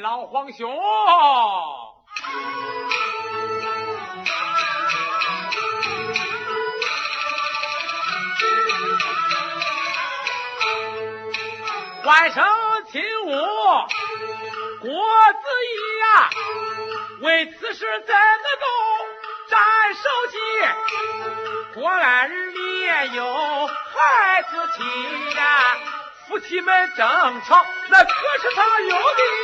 老皇兄。外甥秦武郭子仪呀为此事怎么都斩首级郭安日也有孩子气呀夫妻们争吵那可是他有的